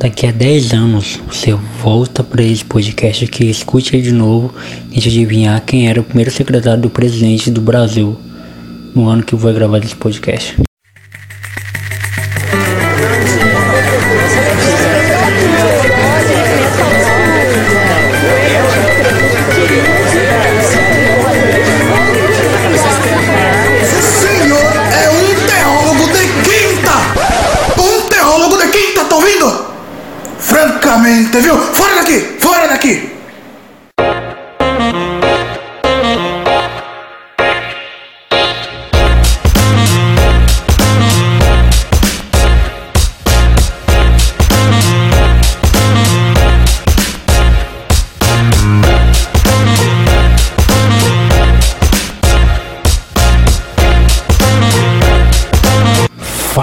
daqui a 10 anos você volta para esse podcast aqui, escute ele de novo e tente adivinhar quem era o primeiro secretário do presidente do Brasil no ano que vou gravar esse podcast.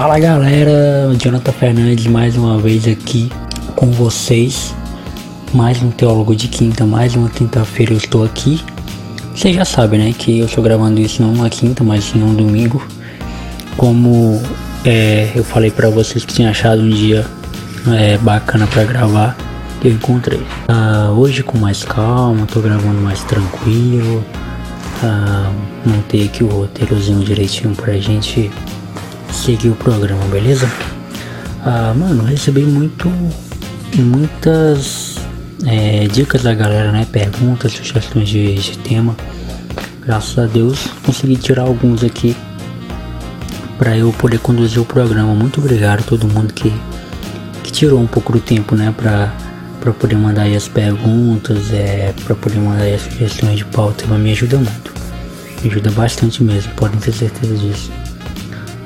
Fala galera, Jonathan Fernandes mais uma vez aqui com vocês. Mais um Teólogo de Quinta, mais uma quinta-feira eu estou aqui. Você já sabe, né, que eu estou gravando isso não uma quinta, mas sim um domingo. Como é, eu falei pra vocês que tinha achado um dia é, bacana pra gravar, eu encontrei. Ah, hoje com mais calma, tô gravando mais tranquilo. Ah, montei aqui o roteirozinho direitinho pra gente seguir o programa, beleza? Ah, mano, recebi muito, muitas é, dicas da galera, né? Perguntas, sugestões de, de tema. Graças a Deus consegui tirar alguns aqui para eu poder conduzir o programa. Muito obrigado a todo mundo que, que tirou um pouco do tempo, né? Pra, pra poder mandar aí as perguntas, é, pra poder mandar aí as sugestões de pauta. Me ajuda muito. Me ajuda bastante mesmo, podem ter certeza disso.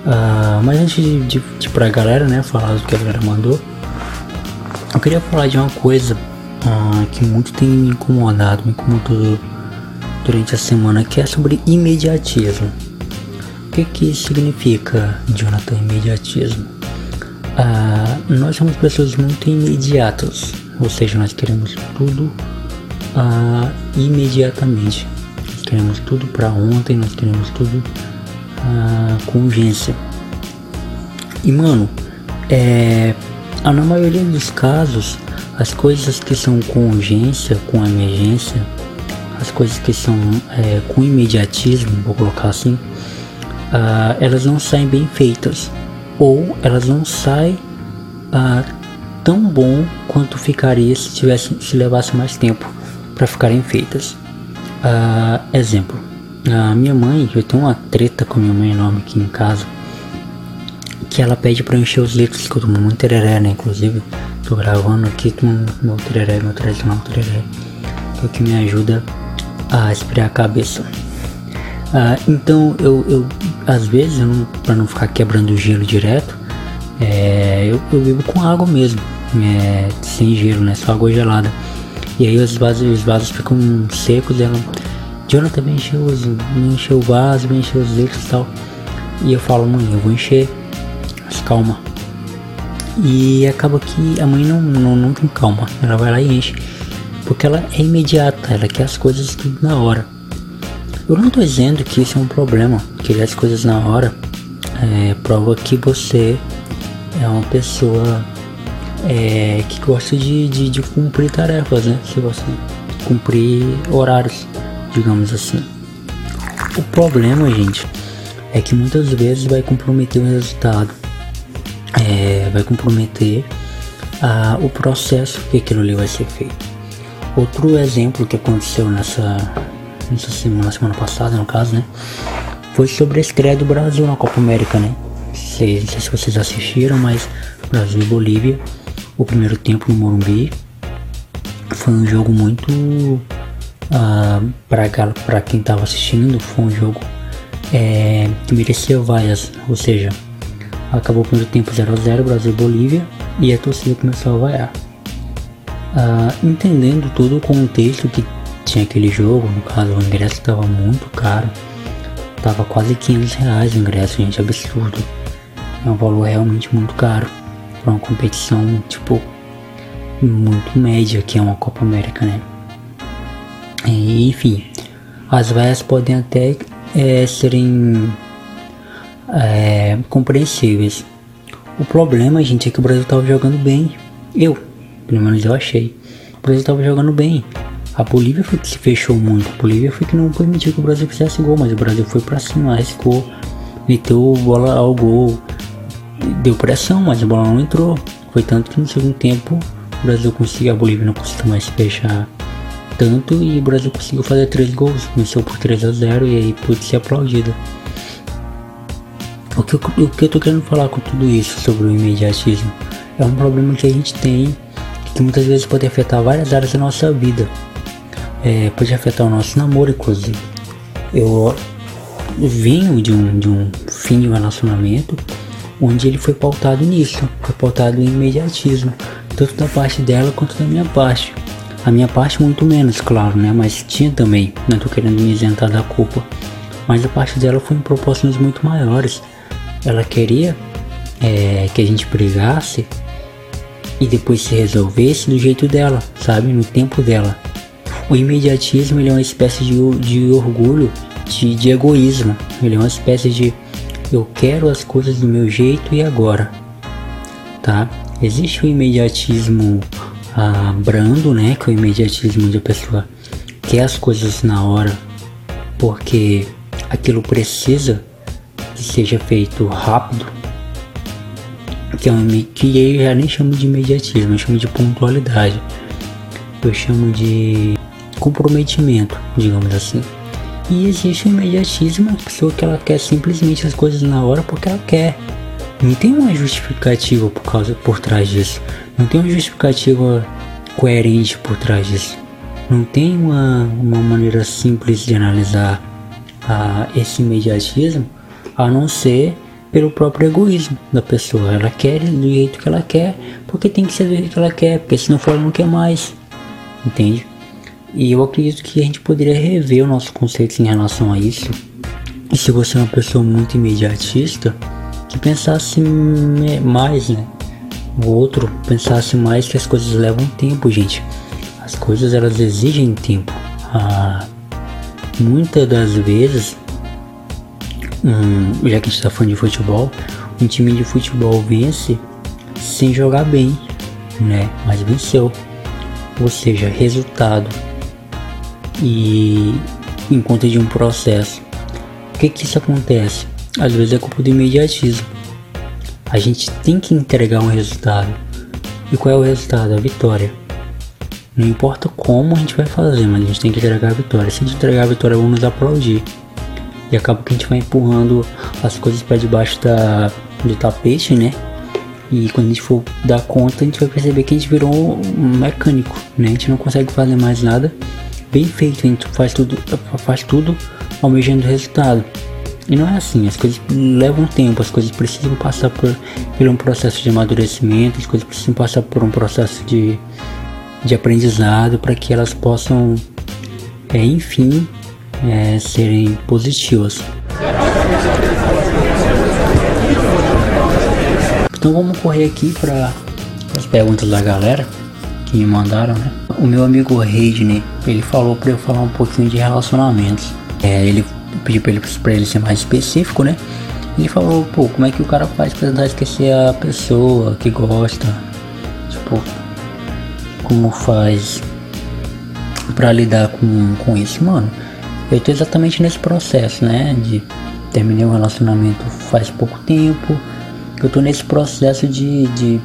Ah, mas antes de, de, de pra galera, né, falar do que a galera mandou, eu queria falar de uma coisa ah, que muito tem me incomodado, me incomodou durante a semana, que é sobre imediatismo. O que que significa, Jonathan, imediatismo? Ah, nós somos pessoas muito imediatas, ou seja, nós queremos tudo imediatamente. Nós queremos tudo para ontem, nós queremos tudo ah, com urgência. E mano, é, na maioria dos casos, as coisas que são com urgência, com emergência, as coisas que são é, com imediatismo, vou colocar assim, ah, elas não saem bem feitas ou elas não saem ah, tão bom quanto ficaria se tivesse se levasse mais tempo para ficarem feitas. Ah, exemplo, a minha mãe, eu tenho uma treta com minha mãe enorme aqui em casa. Que ela pede pra eu encher os litros que eu tomo muito tereré, né? Inclusive, tô gravando aqui com meu tereré, meu tradicional tereré. Que o que me ajuda a esfriar a cabeça. Ah, então, eu, eu, às vezes, eu não, pra não ficar quebrando o gelo direto, é, eu, eu bebo com água mesmo. É, sem gelo, né? Só água gelada. E aí os vasos, os vasos ficam secos ela Jonathan me encheu, os, me encheu o vaso, encheu os litros e tal. E eu falo, mãe, eu vou encher. Mas calma. E acaba que a mãe não, não, não tem calma. Ela vai lá e enche. Porque ela é imediata, ela quer as coisas tudo na hora. Eu não tô dizendo que isso é um problema. Querer as coisas na hora é, prova que você é uma pessoa é, que gosta de, de, de cumprir tarefas, né? Se você cumprir horários digamos assim. O problema, gente, é que muitas vezes vai comprometer o resultado, é, vai comprometer ah, o processo que aquilo ali vai ser feito. Outro exemplo que aconteceu nessa, nessa semana, semana passada, no caso, né, foi sobre a estreia do Brasil na Copa América, né? Sei, não sei se vocês assistiram, mas Brasil e Bolívia, o primeiro tempo no Morumbi, foi um jogo muito ah, para quem estava assistindo, foi um jogo é, que merecia vaias, ou seja, acabou o primeiro tempo 0x0 Brasil e Bolívia e a torcida começou a vaiar. Ah, entendendo todo o contexto que tinha aquele jogo, no caso o ingresso estava muito caro, tava quase 500 reais o ingresso, gente, absurdo. É um valor realmente muito caro para uma competição tipo muito média que é uma Copa América, né? Enfim, as vaias podem até é, serem é, compreensíveis. O problema, gente, é que o Brasil estava jogando bem. Eu, pelo menos eu achei. O Brasil tava jogando bem. A Bolívia foi que se fechou muito. A Bolívia foi que não permitiu que o Brasil fizesse gol, mas o Brasil foi pra cima, arriscou, meteu bola ao gol, deu pressão, mas a bola não entrou. Foi tanto que no segundo tempo o Brasil conseguiu, a Bolívia não conseguiu mais fechar tanto e o Brasil conseguiu fazer três gols, venceu por 3 a 0 e aí pôde ser aplaudido. O que, eu, o que eu tô querendo falar com tudo isso sobre o imediatismo é um problema que a gente tem que muitas vezes pode afetar várias áreas da nossa vida. É, pode afetar o nosso namoro, inclusive. Eu venho de um, de um fim de um relacionamento onde ele foi pautado nisso, foi pautado em imediatismo, tanto da parte dela quanto da minha parte. A minha parte muito menos, claro, né? Mas tinha também, não tô querendo me isentar da culpa. Mas a parte dela foi em proporções muito maiores. Ela queria é, que a gente brigasse e depois se resolvesse do jeito dela, sabe? No tempo dela. O imediatismo ele é uma espécie de, de orgulho, de, de egoísmo. Ele é uma espécie de eu quero as coisas do meu jeito e agora, tá? Existe o imediatismo ah, brando, né? Que é o imediatismo de a pessoa quer as coisas na hora, porque aquilo precisa que seja feito rápido. Que, é um, que eu já nem chamo de imediatismo, eu chamo de pontualidade. Eu chamo de comprometimento, digamos assim. E existe o imediatismo, a pessoa que ela quer simplesmente as coisas na hora porque ela quer. Não tem uma justificativa por causa por trás disso. Não tem uma justificativa coerente por trás disso. Não tem uma, uma maneira simples de analisar a, esse imediatismo a não ser pelo próprio egoísmo da pessoa. Ela quer do jeito que ela quer, porque tem que ser do jeito que ela quer, porque se não for ela não quer mais. Entende? E eu acredito que a gente poderia rever o nosso conceito em relação a isso. E se você é uma pessoa muito imediatista, que pensasse mais, né? O outro pensasse mais que as coisas levam tempo, gente. As coisas elas exigem tempo. Ah, muitas das vezes, hum, já que a gente está falando de futebol, um time de futebol vence sem jogar bem, né? Mas venceu. Ou seja, resultado. E em conta de um processo. O que que isso acontece? Às vezes é culpa do imediatismo. A gente tem que entregar um resultado. E qual é o resultado? A vitória. Não importa como a gente vai fazer, mas a gente tem que entregar a vitória. Se a gente entregar a vitória, vamos nos aplaudir. E acaba que a gente vai empurrando as coisas para debaixo da, do tapete, né? E quando a gente for dar conta, a gente vai perceber que a gente virou um mecânico, né? A gente não consegue fazer mais nada bem feito, a gente faz tudo, faz tudo almejando resultado. E não é assim, as coisas levam tempo, as coisas precisam passar por, por um processo de amadurecimento, as coisas precisam passar por um processo de, de aprendizado para que elas possam, é, enfim, é, serem positivas. Então vamos correr aqui para as perguntas da galera que me mandaram, né? O meu amigo Reidney, ele falou para eu falar um pouquinho de relacionamentos. É, ele pediu pra ele, pra ele ser mais específico, né? Ele falou, pô, como é que o cara faz pra tentar esquecer a pessoa que gosta? Tipo, como faz pra lidar com, com isso, mano? Eu tô exatamente nesse processo, né? De terminei um relacionamento faz pouco tempo. Eu tô nesse processo de, de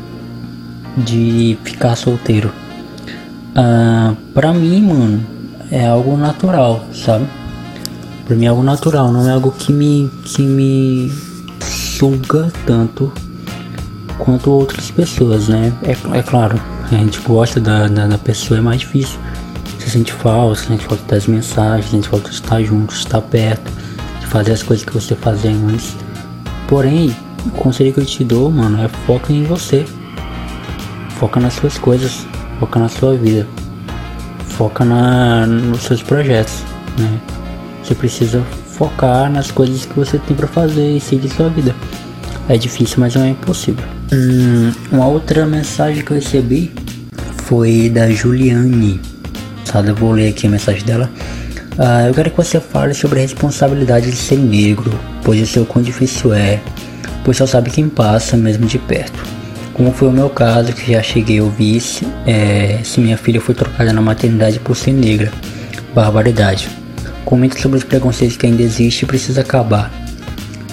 de ficar solteiro. Ah, pra mim, mano, é algo natural, sabe? Pra mim é algo natural, não é algo que me, que me suga tanto quanto outras pessoas, né? É, é claro, a gente gosta da, da, da, pessoa, é mais difícil. Você sente falta, você sente falta das mensagens, sente falta de estar junto, de estar perto, de fazer as coisas que você fazia antes. Porém, o conselho que eu te dou, mano, é foca em você. Foca nas suas coisas, foca na sua vida, foca na, nos seus projetos, né? Você precisa focar nas coisas que você tem para fazer e seguir sua vida. É difícil, mas não é impossível. Hum, uma outra mensagem que eu recebi foi da Juliane. Sabe, eu vou ler aqui a mensagem dela. Ah, eu quero que você fale sobre a responsabilidade de ser negro, pois eu sei o quão difícil é, pois só sabe quem passa mesmo de perto. Como foi o meu caso, que já cheguei a ouvir é, se minha filha foi trocada na maternidade por ser negra. Barbaridade. Comenta sobre os preconceitos que ainda existem e precisa acabar.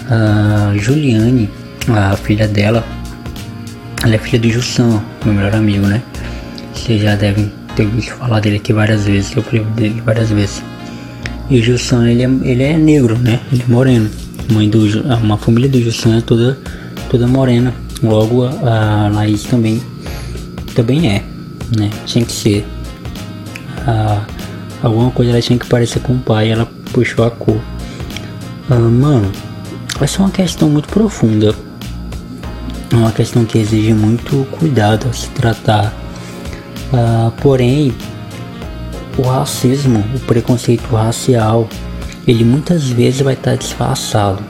A Juliane, a filha dela, ela é filha do Jussan, meu melhor amigo, né? Vocês já devem ter visto falar dele aqui várias vezes, eu primo dele várias vezes. E o Jussan, ele é, ele é negro, né? Ele é moreno. Mãe do, uma família do Jussan é toda, toda morena. Logo a, a Laís também, também é, né? Tinha que ser. A, alguma coisa ela tinha que parecer com o pai, ela puxou a cor. Ah, mano, essa é uma questão muito profunda. É uma questão que exige muito cuidado se tratar. Ah, porém, o racismo, o preconceito racial, ele muitas vezes vai estar disfarçado.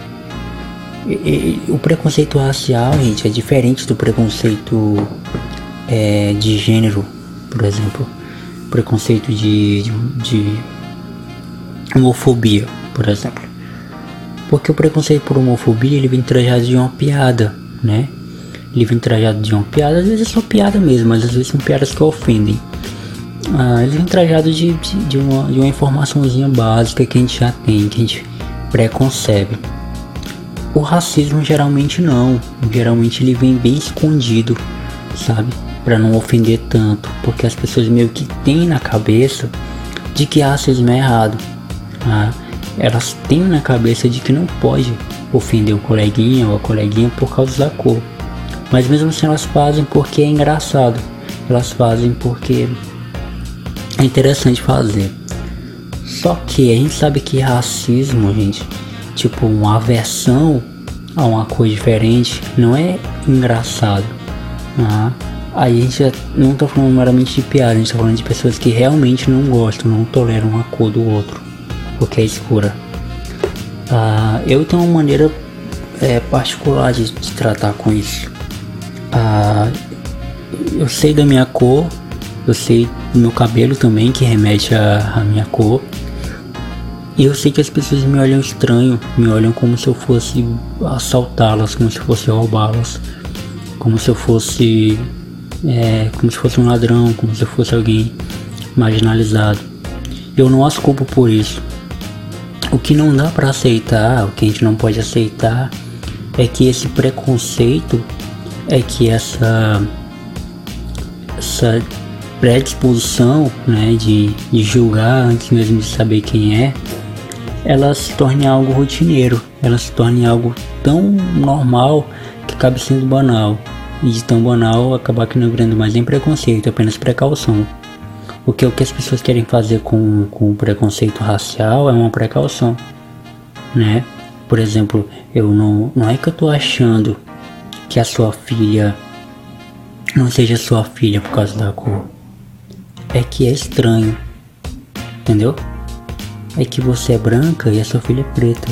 E, e, o preconceito racial, gente, é diferente do preconceito é, de gênero, por exemplo. Preconceito de, de, de homofobia, por exemplo. Porque o preconceito por homofobia ele vem trajado de uma piada, né? Ele vem trajado de uma piada, às vezes é só piada mesmo, mas às vezes são piadas que ofendem. Ah, ele vem trajado de, de, de, uma, de uma informaçãozinha básica que a gente já tem, que a gente preconcebe. O racismo geralmente não, geralmente ele vem bem escondido, sabe? Para não ofender tanto, porque as pessoas meio que têm na cabeça de que racismo é errado. Tá? Elas têm na cabeça de que não pode ofender o coleguinha ou a coleguinha por causa da cor. Mas mesmo assim elas fazem porque é engraçado. Elas fazem porque é interessante fazer. Só que a gente sabe que racismo, gente, tipo uma aversão a uma coisa diferente, não é engraçado. Né? Aí a gente já não tá falando meramente de piada, a gente tá falando de pessoas que realmente não gostam, não toleram uma cor do outro, porque é escura. Ah, eu tenho uma maneira é, particular de, de, tratar com isso. Ah, eu sei da minha cor, eu sei do meu cabelo também, que remete à minha cor. E eu sei que as pessoas me olham estranho, me olham como se eu fosse assaltá-las, como se fosse roubá-las, como se eu fosse. É, como se fosse um ladrão, como se fosse alguém marginalizado. Eu não as culpo por isso. O que não dá para aceitar, o que a gente não pode aceitar, é que esse preconceito, é que essa, essa predisposição né, de, de julgar antes mesmo de saber quem é, ela se torne algo rotineiro, ela se torne algo tão normal que acaba sendo banal. E de tão banal acabar que não virando mais nem preconceito, apenas precaução. Porque o que as pessoas querem fazer com, com o preconceito racial é uma precaução, né? Por exemplo, eu não, não é que eu tô achando que a sua filha não seja sua filha por causa da cor. É que é estranho, entendeu? é que você é branca e a sua filha é preta.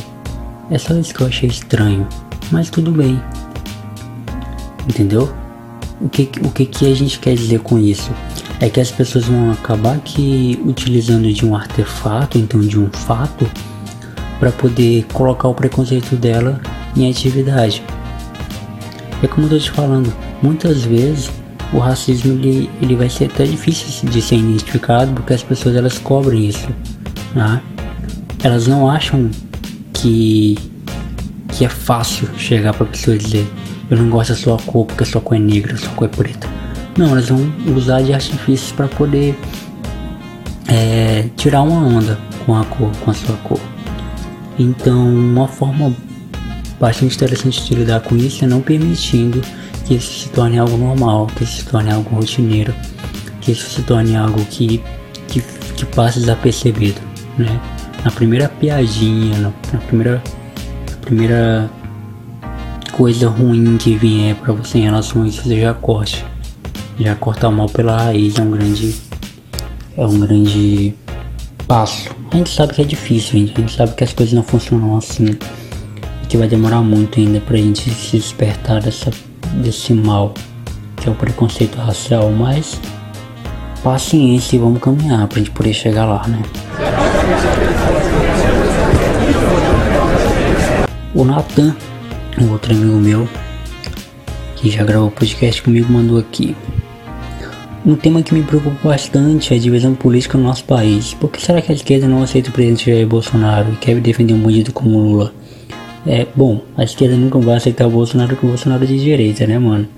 É só isso que eu achei estranho, mas tudo bem. Entendeu? O que, o que, que a gente quer dizer com isso? É que as pessoas vão acabar que utilizando de um artefato, então de um fato, para poder colocar o preconceito dela em atividade. É como eu tô te falando, muitas vezes o racismo ele, ele vai ser até difícil de ser identificado porque as pessoas elas cobrem isso. Né? elas não acham que que é fácil chegar para pessoa dizer eu não gosto da sua cor porque a sua cor é negra, a sua cor é preta. Não, elas vão usar de artifícios para poder é, tirar uma onda com a cor, com a sua cor. Então, uma forma bastante interessante de lidar com isso é não permitindo que isso se torne algo normal, que isso se torne algo rotineiro, que isso se torne algo que, que, que passe desapercebido, né? na primeira piadinha, na, na primeira, na primeira coisa ruim que vier para você em relação a isso, você já corte. Já cortar mal pela raiz é um grande. É um grande passo. A gente sabe que é difícil, gente. A gente sabe que as coisas não funcionam assim. E que vai demorar muito ainda pra gente se despertar dessa, desse mal, que é o preconceito racial, mas paciência e vamos caminhar pra gente poder chegar lá, né? O Nathan, um outro amigo meu, que já gravou podcast comigo, mandou aqui. Um tema que me preocupa bastante é a divisão política no nosso país. Por que será que a esquerda não aceita o presidente Jair Bolsonaro e quer defender um bandido como Lula? É, bom, a esquerda nunca vai aceitar o Bolsonaro porque o Bolsonaro é de direita, né, mano?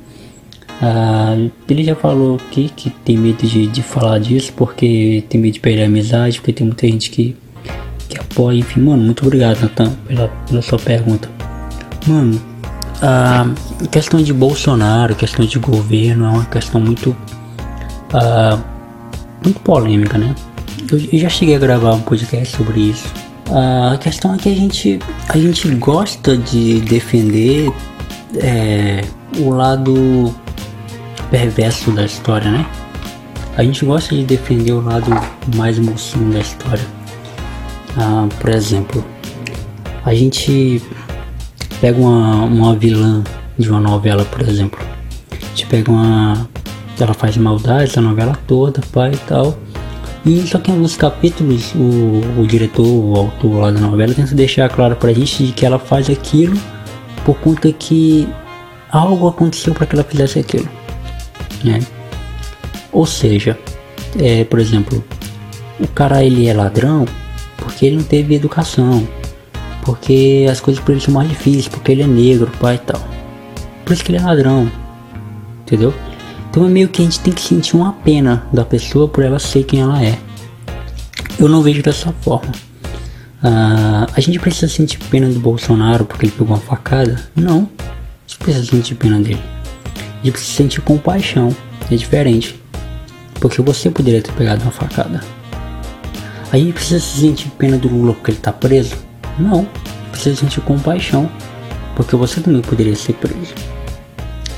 Ah, ele já falou aqui que tem medo de, de falar disso porque tem medo de perder a amizade, porque tem muita gente que, que apoia. Enfim, mano, muito obrigado, Natan, pela, pela sua pergunta. Mano, a questão de Bolsonaro, questão de governo é uma questão muito uh, muito polêmica, né? Eu, eu, já cheguei a gravar um podcast sobre isso. Uh, a questão é que a gente, a gente gosta de defender é, o lado perverso da história, né? A gente gosta de defender o lado mais mocinho da história. Uh, por exemplo, a gente pega uma, uma vilã de uma novela, por exemplo. Gente pega uma, ela faz maldades, a novela toda, pai e tal. E só que em alguns capítulos o, o diretor, o autor lá da novela tenta deixar claro pra gente de que ela faz aquilo por conta que algo aconteceu para que ela fizesse aquilo. Né? Ou seja, é, por exemplo, o cara ele é ladrão porque ele não teve educação, porque as coisas para ele são mais difíceis, porque ele é negro, pai e tal. Por isso que ele é ladrão, entendeu? Então é meio que a gente tem que sentir uma pena da pessoa por ela ser quem ela é. Eu não vejo dessa forma. Uh, a gente precisa sentir pena do Bolsonaro porque ele pegou uma facada? Não. A gente precisa sentir pena dele. A gente precisa sentir compaixão. É diferente. Porque você poderia ter pegado uma facada. A gente precisa sentir pena do Lula porque ele tá preso? Não. Precisa sentir compaixão. Porque você também poderia ser preso.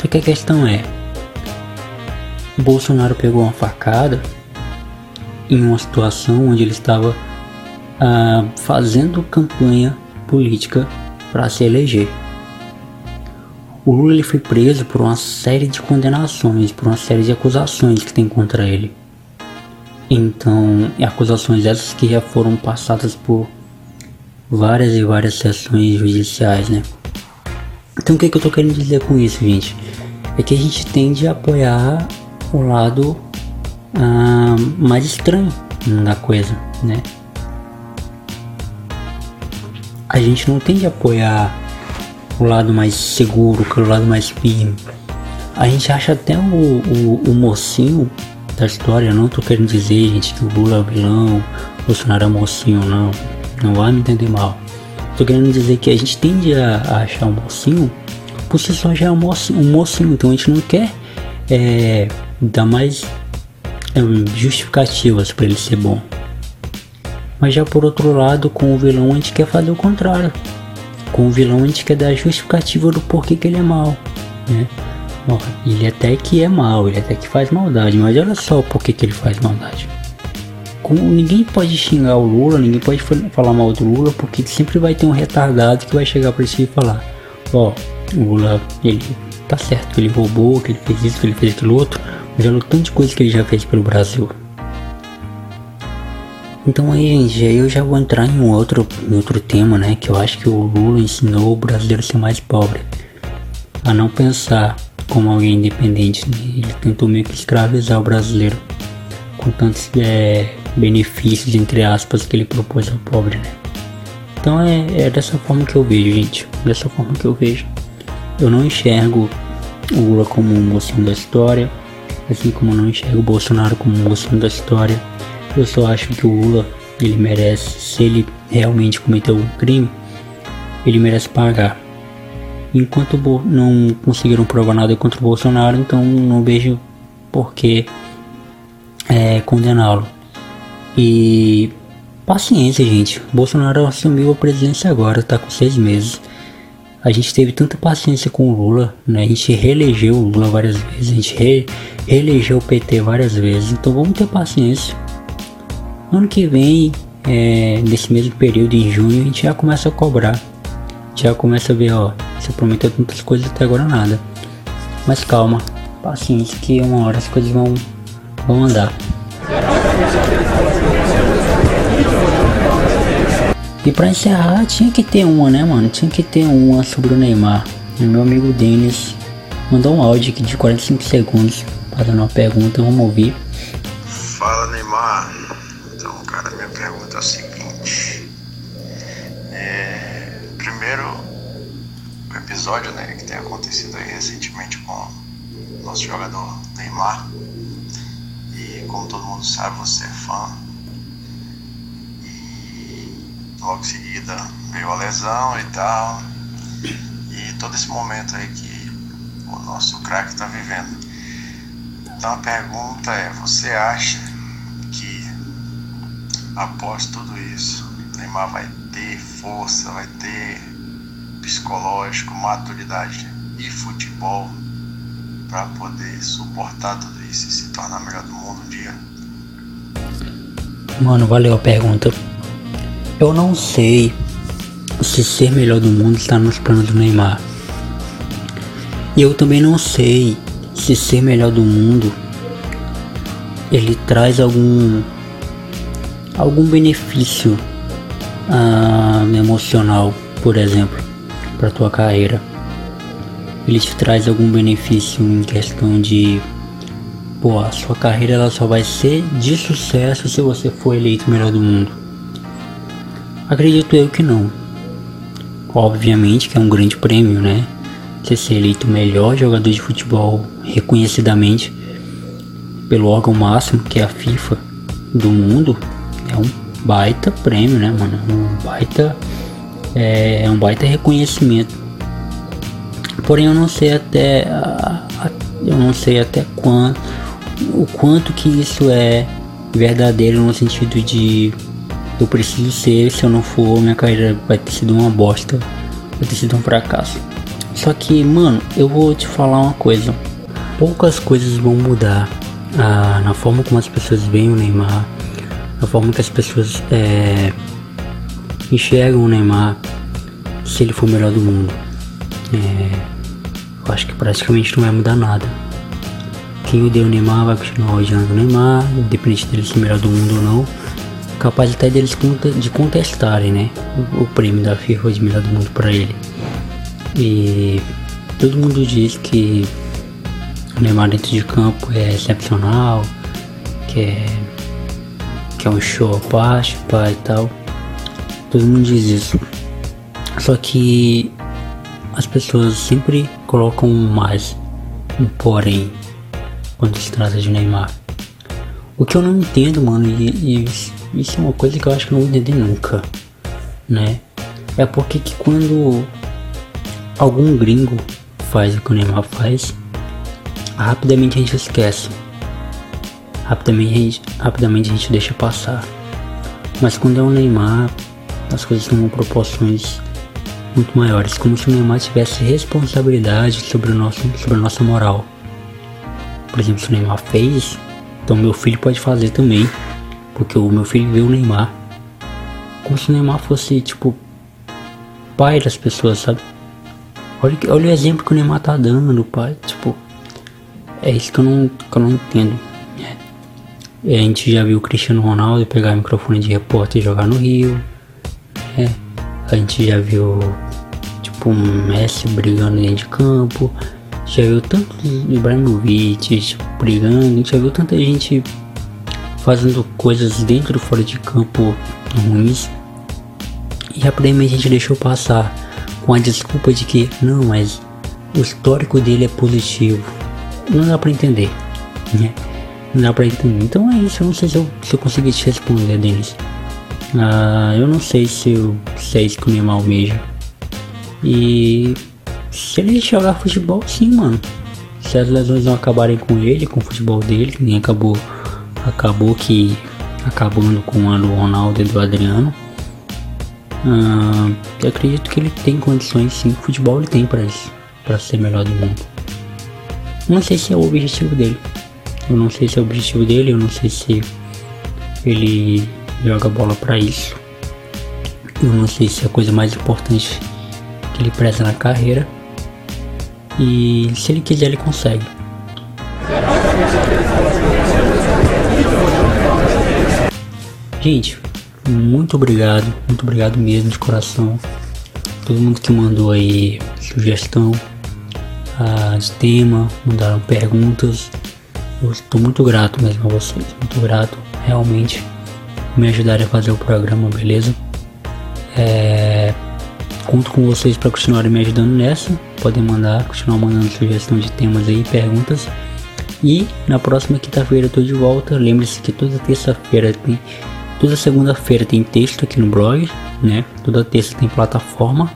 Só que a questão é, Bolsonaro pegou uma facada em uma situação onde ele estava ah, fazendo campanha política para se eleger. O Lula ele foi preso por uma série de condenações, por uma série de acusações que tem contra ele. Então, acusações essas que já foram passadas por várias e várias sessões judiciais, né? Então, o que, que eu tô querendo dizer com isso, gente? É que a gente tende a apoiar o lado ah, mais estranho da coisa, né? A gente não tende a apoiar o lado mais seguro, que é o lado mais firme. A gente acha até o, o, o mocinho da história, não tô querendo dizer, gente, que o Lula é vilão, Bolsonaro é mocinho, não. Não vai me entender mal. Tô querendo dizer que a gente tende a, a achar o mocinho por si só já é um mocinho, um mocinho, então a gente não quer é, dá mais é, justificativas para ele ser bom. Mas já por outro lado, com o vilão a gente quer fazer o contrário. Com o vilão a gente quer dar justificativa do porquê que ele é mal, né? Ó, ele até que é mal, ele até que faz maldade, mas olha só porquê que ele faz maldade. Com, ninguém pode xingar o Lula, ninguém pode falar mal do Lula, porque sempre vai ter um retardado que vai chegar para si e falar: Ó, o Lula, ele tá certo que ele roubou, que ele fez isso, que ele fez aquilo outro, mas olha o tanto de coisa que ele já fez pelo Brasil. Então aí, gente, eu já vou entrar em um outro, em outro tema, né? Que eu acho que o Lula ensinou o brasileiro a ser mais pobre. A não pensar como alguém independente. Né? Ele tentou meio que escravizar o brasileiro. Com tantos é, benefícios, entre aspas, que ele propôs ao pobre, né? Então é, é dessa forma que eu vejo, gente. Dessa forma que eu vejo. Eu não enxergo o Lula como um mocinho da história, assim como eu não enxergo o Bolsonaro como um mocinho da história. Eu só acho que o Lula, ele merece, se ele realmente cometeu um crime, ele merece pagar. Enquanto não conseguiram provar nada contra o Bolsonaro, então não vejo por que é, condená-lo. E paciência, gente. Bolsonaro assumiu a presidência agora, tá com seis meses. A gente teve tanta paciência com o Lula, né? A gente reelegeu o Lula várias vezes, a gente re reelegeu o PT várias vezes, então vamos ter paciência. Ano que vem, é, nesse mesmo período, em junho, a gente já começa a cobrar. Já começa a ver, ó, você prometeu tantas coisas até agora nada. Mas calma, paciência que uma hora as coisas vão, vão andar. E pra encerrar, tinha que ter uma, né, mano? Tinha que ter uma sobre o Neymar. meu amigo Denis mandou um áudio aqui de 45 segundos fazendo uma pergunta, vamos ouvir. Fala Neymar. Então, cara, minha pergunta é o seguinte. É, primeiro, o episódio né, que tem acontecido aí recentemente com o nosso jogador Neymar. E como todo mundo sabe, você é fã. Logo em seguida veio a lesão e tal. E todo esse momento aí que o nosso craque está vivendo. Então a pergunta é: você acha que após tudo isso, Neymar vai ter força, vai ter psicológico, maturidade e futebol para poder suportar tudo isso e se tornar melhor do mundo um dia? Mano, valeu a pergunta. Eu não sei se ser melhor do mundo está nos planos do Neymar. E eu também não sei se ser melhor do mundo ele traz algum algum benefício uh, emocional, por exemplo, para tua carreira. Ele te traz algum benefício em questão de pô, a sua carreira ela só vai ser de sucesso se você for eleito melhor do mundo. Acredito eu que não. Obviamente que é um grande prêmio, né? Você ser eleito melhor jogador de futebol reconhecidamente pelo órgão máximo que é a FIFA do mundo é um baita prêmio, né, mano? É um baita é, é um baita reconhecimento. Porém, eu não sei até a, a, eu não sei até quanto o quanto que isso é verdadeiro no sentido de eu preciso ser, se eu não for, minha carreira vai ter sido uma bosta, vai ter sido um fracasso. Só que, mano, eu vou te falar uma coisa. Poucas coisas vão mudar ah, na forma como as pessoas veem o Neymar, na forma que as pessoas é, enxergam o Neymar se ele for o melhor do mundo. É, eu acho que praticamente não vai mudar nada. Quem odeia o Neymar vai continuar odiando o Neymar, independente dele ser o melhor do mundo ou não. Capaz até deles de contestarem, né? O, prêmio da FIFA de melhor do mundo para ele. E todo mundo diz que o Neymar dentro de campo é excepcional, que é, que é um show à parte, pá, e tal. Todo mundo diz isso. Só que as pessoas sempre colocam um mais, um porém, quando se trata de Neymar. O que eu não entendo, mano, e, e isso é uma coisa que eu acho que não vou entender nunca, né? É porque que quando algum gringo faz o que o Neymar faz, rapidamente a gente esquece. Rapidamente a gente, rapidamente a gente deixa passar. Mas quando é o Neymar, as coisas tomam proporções muito maiores, como se o Neymar tivesse responsabilidade sobre, o nosso, sobre a nossa moral. Por exemplo, se o Neymar fez, então meu filho pode fazer também, porque o meu filho vê o Neymar. Como se o Neymar fosse, tipo, pai das pessoas, sabe? Olha, olha o exemplo que o Neymar tá dando, pai. Tipo, é isso que eu não, que eu não entendo. É, a gente já viu o Cristiano Ronaldo pegar o microfone de repórter e jogar no Rio. É, a gente já viu tipo um Messi brigando dentro de campo. Já viu tantos Ibrahimovic tipo, brigando. A gente já viu tanta gente fazendo coisas dentro e fora de campo ruins. E a prêmio a gente deixou passar com a desculpa de que não, mas o histórico dele é positivo. Não dá pra entender, né? Não dá pra entender. Então é isso, eu não sei se eu, se eu consegui te responder, Denis. Ah, eu não sei se, eu, se é isso que o Neymar almeja. E se ele jogar futebol, sim, mano. Se as lesões não acabarem com ele, com o futebol dele, que nem acabou, acabou que acabando com a do Ronaldo e do Adriano. Uh, eu acredito que ele tem condições sim, o futebol ele tem para isso, para ser melhor do mundo. Não sei se é o objetivo dele. Eu não sei se é o objetivo dele, eu não sei se ele joga bola para isso. Eu não sei se é a coisa mais importante que ele preza na carreira. E se ele quiser ele consegue. Gente, muito obrigado, muito obrigado mesmo de coração. Todo mundo que mandou aí sugestão. ah, de tema, mandaram perguntas. Eu estou muito grato mesmo a vocês, muito grato, realmente, me ajudarem a fazer o programa, beleza? É, conto com vocês para continuarem me ajudando nessa. Podem mandar, continuar mandando sugestão de temas aí, perguntas. E na próxima quinta-feira eu tô de volta. Lembre-se que toda terça-feira tem. Toda segunda-feira tem texto aqui no blog, né? Toda terça tem plataforma.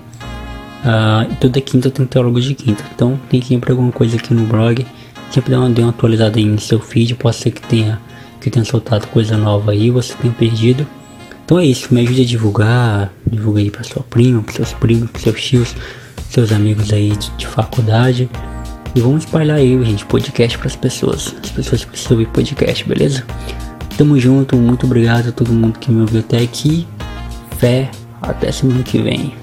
Uh, e toda quinta tem teólogo de quinta. Então tem sempre alguma coisa aqui no blog. Sempre dá uma, dê uma atualizada no seu feed. Pode ser que tenha, que tenha soltado coisa nova aí, você tenha perdido. Então é isso, me ajude a divulgar, divulga aí para sua prima, para seus primos, para seus tios, seus amigos aí de, de faculdade. E vamos espalhar aí, gente, podcast para as pessoas. As pessoas precisam ouvir podcast, beleza? Tamo junto, muito obrigado a todo mundo que me ouviu até aqui. Fé, até semana que vem.